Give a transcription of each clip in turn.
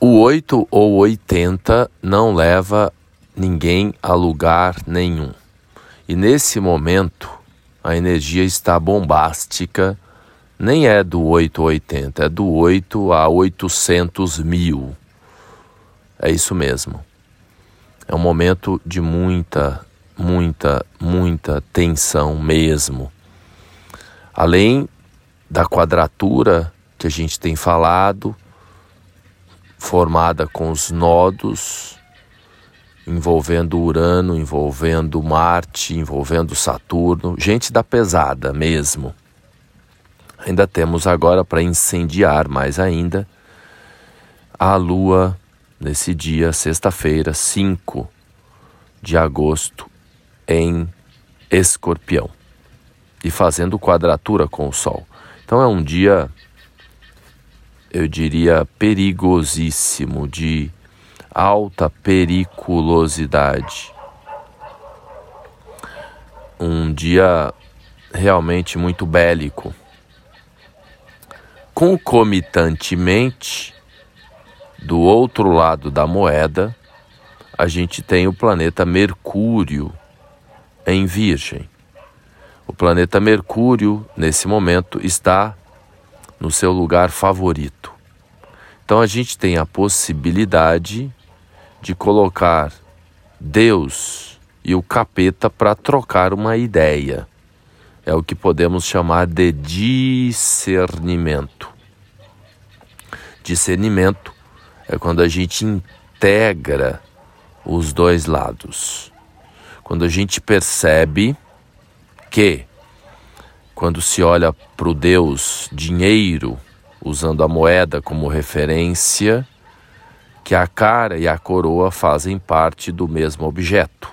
O 8 ou 80 não leva ninguém a lugar nenhum. E nesse momento, a energia está bombástica, nem é do 8 ou 80, é do 8 a 800 mil. É isso mesmo. É um momento de muita, muita, muita tensão mesmo. Além da quadratura que a gente tem falado, formada com os nodos envolvendo Urano, envolvendo Marte, envolvendo Saturno, gente da pesada mesmo. Ainda temos agora para incendiar mais ainda a Lua nesse dia, sexta-feira, 5 de agosto, em Escorpião e fazendo quadratura com o Sol. Então é um dia eu diria, perigosíssimo, de alta periculosidade. Um dia realmente muito bélico. Concomitantemente, do outro lado da moeda, a gente tem o planeta Mercúrio em Virgem. O planeta Mercúrio, nesse momento, está no seu lugar favorito. Então a gente tem a possibilidade de colocar Deus e o capeta para trocar uma ideia. É o que podemos chamar de discernimento. Discernimento é quando a gente integra os dois lados. Quando a gente percebe que quando se olha para o Deus dinheiro, usando a moeda como referência, que a cara e a coroa fazem parte do mesmo objeto.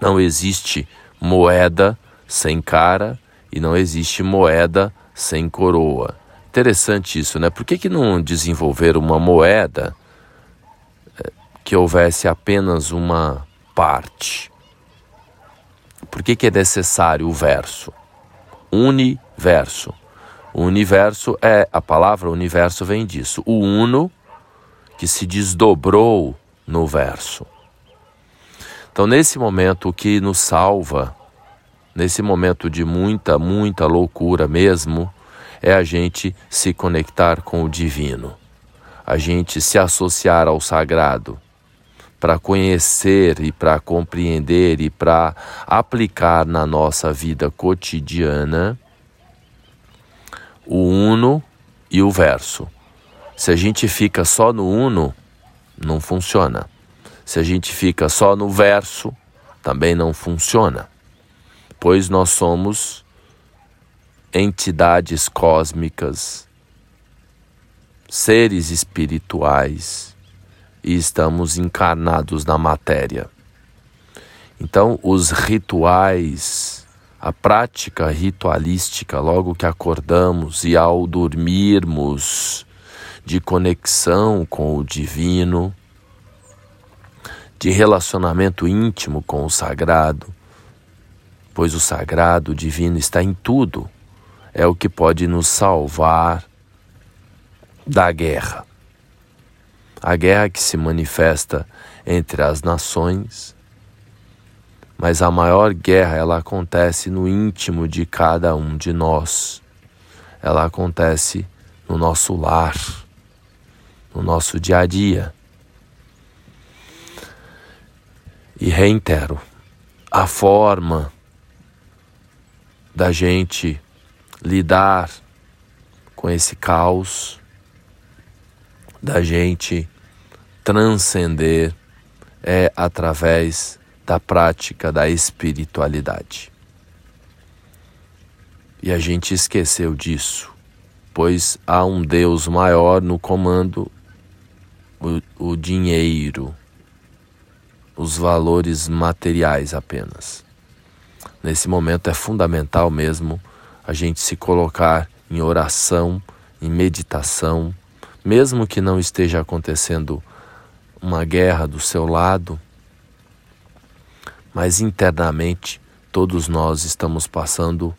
Não existe moeda sem cara e não existe moeda sem coroa. Interessante isso, né? Por que, que não desenvolver uma moeda eh, que houvesse apenas uma parte? Por que, que é necessário o verso? Universo. O universo é, a palavra universo vem disso. O uno que se desdobrou no verso. Então, nesse momento, o que nos salva, nesse momento de muita, muita loucura mesmo, é a gente se conectar com o divino, a gente se associar ao sagrado, para conhecer e para compreender e para aplicar na nossa vida cotidiana o uno e o verso. Se a gente fica só no uno, não funciona. Se a gente fica só no verso, também não funciona. Pois nós somos entidades cósmicas, seres espirituais e estamos encarnados na matéria. Então, os rituais, a prática ritualística, logo que acordamos e ao dormirmos, de conexão com o divino, de relacionamento íntimo com o sagrado, pois o sagrado, o divino está em tudo, é o que pode nos salvar da guerra a guerra que se manifesta entre as nações, mas a maior guerra ela acontece no íntimo de cada um de nós. Ela acontece no nosso lar, no nosso dia a dia. E reitero, a forma da gente lidar com esse caos, da gente transcender é através da prática da espiritualidade. E a gente esqueceu disso, pois há um Deus maior no comando, o, o dinheiro, os valores materiais apenas. Nesse momento é fundamental mesmo a gente se colocar em oração, em meditação, mesmo que não esteja acontecendo uma guerra do seu lado, mas internamente todos nós estamos passando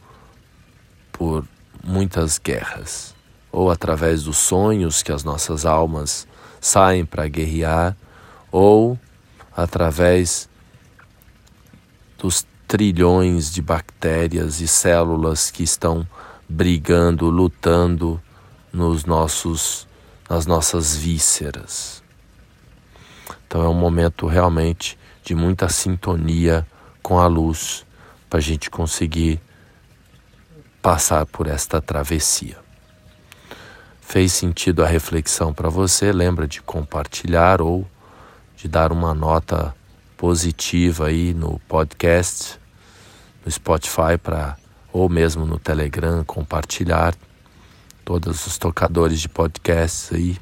por muitas guerras ou através dos sonhos que as nossas almas saem para guerrear, ou através dos trilhões de bactérias e células que estão brigando, lutando nos nossos nas nossas vísceras. Então é um momento realmente de muita sintonia com a luz para a gente conseguir passar por esta travessia. Fez sentido a reflexão para você? Lembra de compartilhar ou de dar uma nota positiva aí no podcast, no Spotify para ou mesmo no Telegram compartilhar todos os tocadores de podcasts aí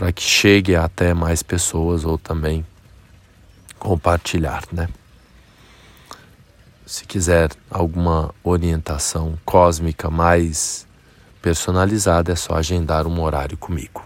para que chegue até mais pessoas ou também compartilhar, né? Se quiser alguma orientação cósmica mais personalizada, é só agendar um horário comigo.